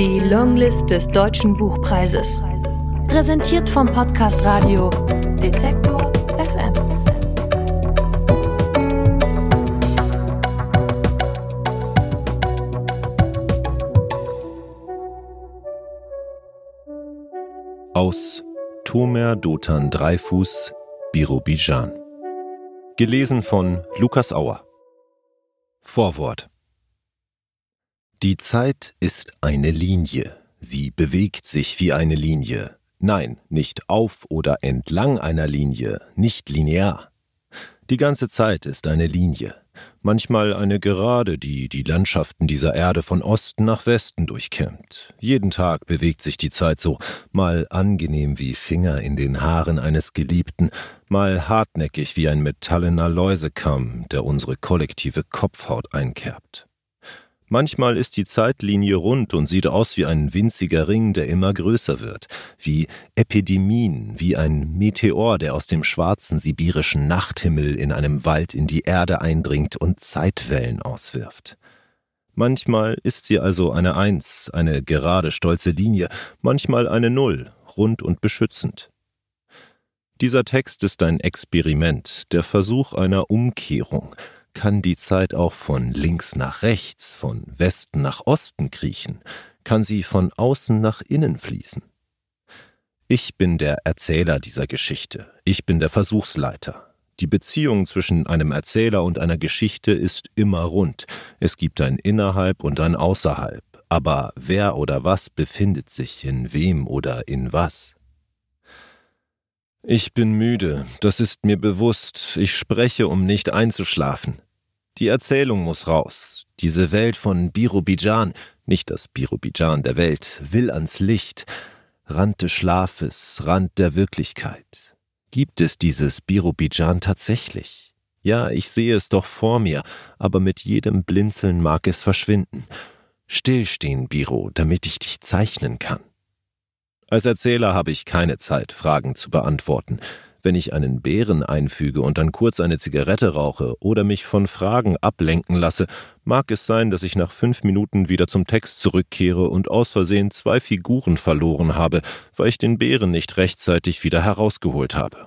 Die Longlist des Deutschen Buchpreises. Präsentiert vom Podcast Radio Detektor FM. Aus Tomer Dotan Dreifuß, Birobijan. Gelesen von Lukas Auer. Vorwort. Die Zeit ist eine Linie. Sie bewegt sich wie eine Linie. Nein, nicht auf oder entlang einer Linie, nicht linear. Die ganze Zeit ist eine Linie, manchmal eine Gerade, die die Landschaften dieser Erde von Osten nach Westen durchkämmt. Jeden Tag bewegt sich die Zeit so, mal angenehm wie Finger in den Haaren eines Geliebten, mal hartnäckig wie ein metallener Läusekamm, der unsere kollektive Kopfhaut einkerbt. Manchmal ist die Zeitlinie rund und sieht aus wie ein winziger Ring, der immer größer wird, wie Epidemien, wie ein Meteor, der aus dem schwarzen sibirischen Nachthimmel in einem Wald in die Erde eindringt und Zeitwellen auswirft. Manchmal ist sie also eine Eins, eine gerade stolze Linie, manchmal eine Null, rund und beschützend. Dieser Text ist ein Experiment, der Versuch einer Umkehrung, kann die Zeit auch von links nach rechts, von Westen nach Osten kriechen, kann sie von außen nach innen fließen. Ich bin der Erzähler dieser Geschichte, ich bin der Versuchsleiter. Die Beziehung zwischen einem Erzähler und einer Geschichte ist immer rund. Es gibt ein Innerhalb und ein Außerhalb. Aber wer oder was befindet sich in wem oder in was? Ich bin müde, das ist mir bewusst, ich spreche, um nicht einzuschlafen. Die Erzählung muss raus. Diese Welt von Birobidjan, nicht das Birobidjan der Welt, will ans Licht. Rand des Schlafes, Rand der Wirklichkeit. Gibt es dieses Birobidjan tatsächlich? Ja, ich sehe es doch vor mir, aber mit jedem Blinzeln mag es verschwinden. Stillstehen, Biro, damit ich dich zeichnen kann. Als Erzähler habe ich keine Zeit, Fragen zu beantworten. Wenn ich einen Bären einfüge und dann kurz eine Zigarette rauche oder mich von Fragen ablenken lasse, mag es sein, dass ich nach fünf Minuten wieder zum Text zurückkehre und aus Versehen zwei Figuren verloren habe, weil ich den Bären nicht rechtzeitig wieder herausgeholt habe.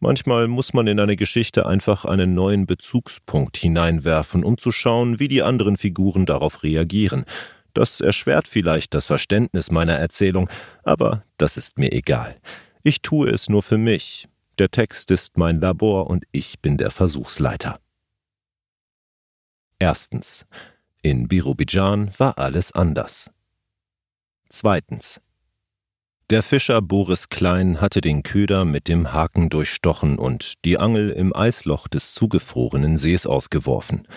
Manchmal muss man in eine Geschichte einfach einen neuen Bezugspunkt hineinwerfen, um zu schauen, wie die anderen Figuren darauf reagieren. Das erschwert vielleicht das Verständnis meiner Erzählung, aber das ist mir egal. Ich tue es nur für mich. Der Text ist mein Labor und ich bin der Versuchsleiter. Erstens. In Birobidjan war alles anders. Zweitens. Der Fischer Boris Klein hatte den Köder mit dem Haken durchstochen und die Angel im Eisloch des zugefrorenen Sees ausgeworfen.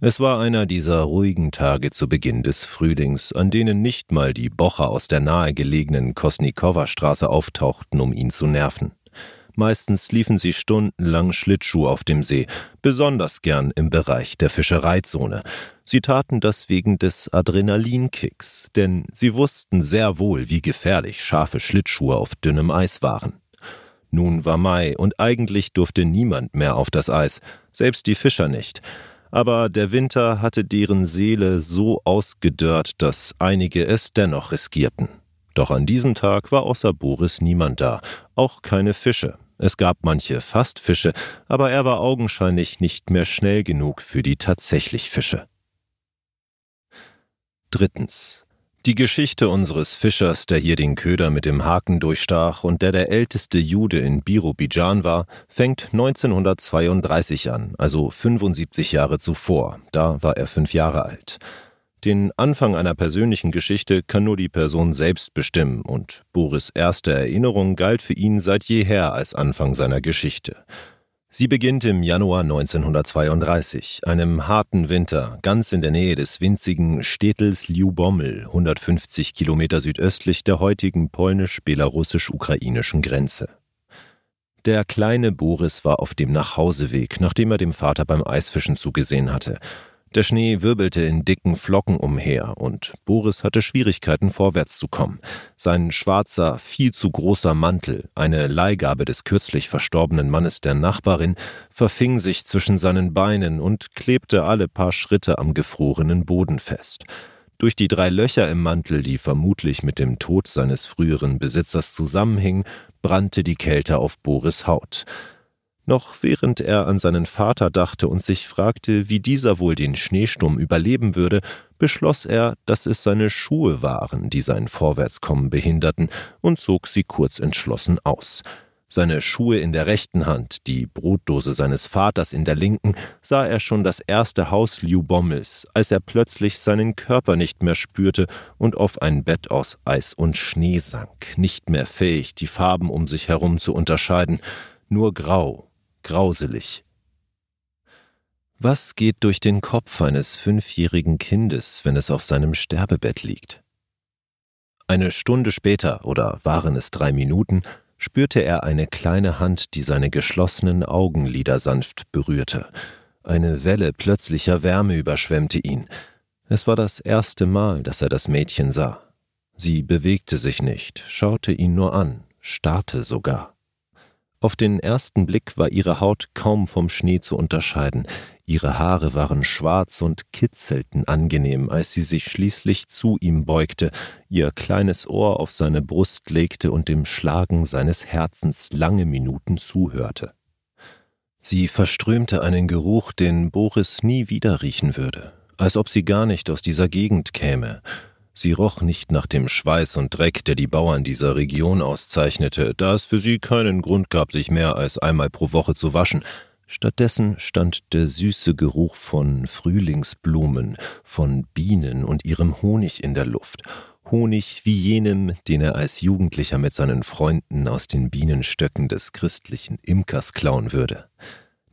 Es war einer dieser ruhigen Tage zu Beginn des Frühlings, an denen nicht mal die Bocher aus der nahegelegenen Kosnikower Straße auftauchten, um ihn zu nerven. Meistens liefen sie stundenlang Schlittschuh auf dem See, besonders gern im Bereich der Fischereizone. Sie taten das wegen des Adrenalinkicks, denn sie wussten sehr wohl, wie gefährlich scharfe Schlittschuhe auf dünnem Eis waren. Nun war Mai und eigentlich durfte niemand mehr auf das Eis, selbst die Fischer nicht aber der Winter hatte deren Seele so ausgedörrt, dass einige es dennoch riskierten. Doch an diesem Tag war außer Boris niemand da, auch keine Fische. Es gab manche Fastfische, aber er war augenscheinlich nicht mehr schnell genug für die tatsächlich Fische. Drittens. Die Geschichte unseres Fischers, der hier den Köder mit dem Haken durchstach und der der älteste Jude in Birobidjan war, fängt 1932 an, also 75 Jahre zuvor. Da war er fünf Jahre alt. Den Anfang einer persönlichen Geschichte kann nur die Person selbst bestimmen, und Boris' erste Erinnerung galt für ihn seit jeher als Anfang seiner Geschichte. Sie beginnt im Januar 1932, einem harten Winter, ganz in der Nähe des winzigen Städtels Liubommel, 150 Kilometer südöstlich der heutigen polnisch-belarussisch-ukrainischen Grenze. Der kleine Boris war auf dem Nachhauseweg, nachdem er dem Vater beim Eisfischen zugesehen hatte. Der Schnee wirbelte in dicken Flocken umher, und Boris hatte Schwierigkeiten vorwärts zu kommen. Sein schwarzer, viel zu großer Mantel, eine Leihgabe des kürzlich verstorbenen Mannes der Nachbarin, verfing sich zwischen seinen Beinen und klebte alle paar Schritte am gefrorenen Boden fest. Durch die drei Löcher im Mantel, die vermutlich mit dem Tod seines früheren Besitzers zusammenhingen, brannte die Kälte auf Boris Haut. Noch während er an seinen Vater dachte und sich fragte, wie dieser wohl den Schneesturm überleben würde, beschloss er, dass es seine Schuhe waren, die sein Vorwärtskommen behinderten, und zog sie kurz entschlossen aus. Seine Schuhe in der rechten Hand, die Brotdose seines Vaters in der linken, sah er schon das erste Haus Liu Bommels, als er plötzlich seinen Körper nicht mehr spürte und auf ein Bett aus Eis und Schnee sank, nicht mehr fähig, die Farben um sich herum zu unterscheiden, nur grau, grauselig. Was geht durch den Kopf eines fünfjährigen Kindes, wenn es auf seinem Sterbebett liegt? Eine Stunde später, oder waren es drei Minuten, spürte er eine kleine Hand, die seine geschlossenen Augenlider sanft berührte. Eine Welle plötzlicher Wärme überschwemmte ihn. Es war das erste Mal, dass er das Mädchen sah. Sie bewegte sich nicht, schaute ihn nur an, starrte sogar. Auf den ersten Blick war ihre Haut kaum vom Schnee zu unterscheiden, ihre Haare waren schwarz und kitzelten angenehm, als sie sich schließlich zu ihm beugte, ihr kleines Ohr auf seine Brust legte und dem Schlagen seines Herzens lange Minuten zuhörte. Sie verströmte einen Geruch, den Boris nie wieder riechen würde, als ob sie gar nicht aus dieser Gegend käme, Sie roch nicht nach dem Schweiß und Dreck, der die Bauern dieser Region auszeichnete, da es für sie keinen Grund gab, sich mehr als einmal pro Woche zu waschen. Stattdessen stand der süße Geruch von Frühlingsblumen, von Bienen und ihrem Honig in der Luft. Honig wie jenem, den er als Jugendlicher mit seinen Freunden aus den Bienenstöcken des christlichen Imkers klauen würde.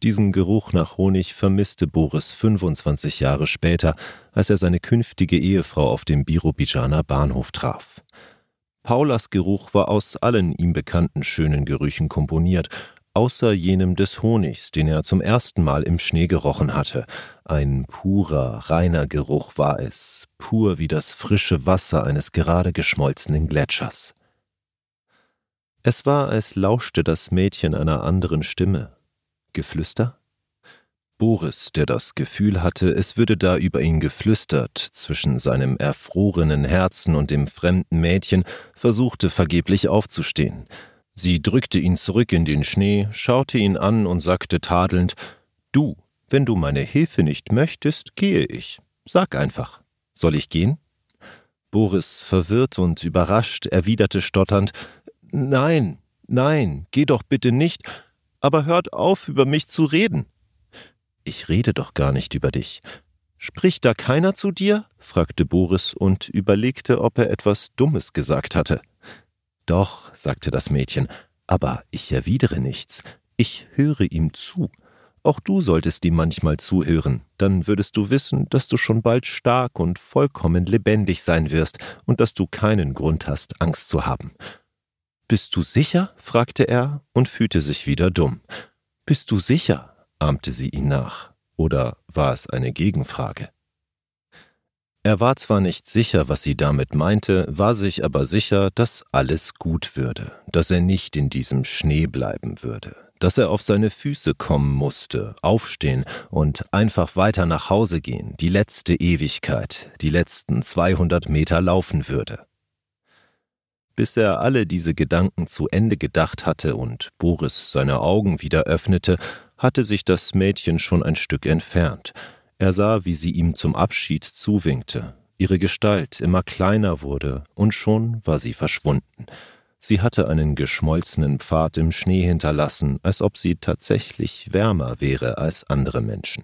Diesen Geruch nach Honig vermisste Boris 25 Jahre später, als er seine künftige Ehefrau auf dem Birobidzjaner Bahnhof traf. Paulas Geruch war aus allen ihm bekannten schönen Gerüchen komponiert, außer jenem des Honigs, den er zum ersten Mal im Schnee gerochen hatte. Ein purer, reiner Geruch war es, pur wie das frische Wasser eines gerade geschmolzenen Gletschers. Es war, als lauschte das Mädchen einer anderen Stimme, Geflüster? Boris, der das Gefühl hatte, es würde da über ihn geflüstert, zwischen seinem erfrorenen Herzen und dem fremden Mädchen, versuchte vergeblich aufzustehen. Sie drückte ihn zurück in den Schnee, schaute ihn an und sagte tadelnd Du, wenn du meine Hilfe nicht möchtest, gehe ich. Sag einfach. Soll ich gehen? Boris, verwirrt und überrascht, erwiderte stotternd Nein, nein, geh doch bitte nicht aber hört auf, über mich zu reden. Ich rede doch gar nicht über dich. Spricht da keiner zu dir? fragte Boris und überlegte, ob er etwas Dummes gesagt hatte. Doch, sagte das Mädchen, aber ich erwidere nichts. Ich höre ihm zu. Auch du solltest ihm manchmal zuhören, dann würdest du wissen, dass du schon bald stark und vollkommen lebendig sein wirst und dass du keinen Grund hast, Angst zu haben. Bist du sicher? fragte er und fühlte sich wieder dumm. Bist du sicher? ahmte sie ihn nach. Oder war es eine Gegenfrage? Er war zwar nicht sicher, was sie damit meinte, war sich aber sicher, dass alles gut würde, dass er nicht in diesem Schnee bleiben würde, dass er auf seine Füße kommen musste, aufstehen und einfach weiter nach Hause gehen, die letzte Ewigkeit, die letzten 200 Meter laufen würde. Bis er alle diese Gedanken zu Ende gedacht hatte und Boris seine Augen wieder öffnete, hatte sich das Mädchen schon ein Stück entfernt. Er sah, wie sie ihm zum Abschied zuwinkte. Ihre Gestalt immer kleiner wurde, und schon war sie verschwunden. Sie hatte einen geschmolzenen Pfad im Schnee hinterlassen, als ob sie tatsächlich wärmer wäre als andere Menschen.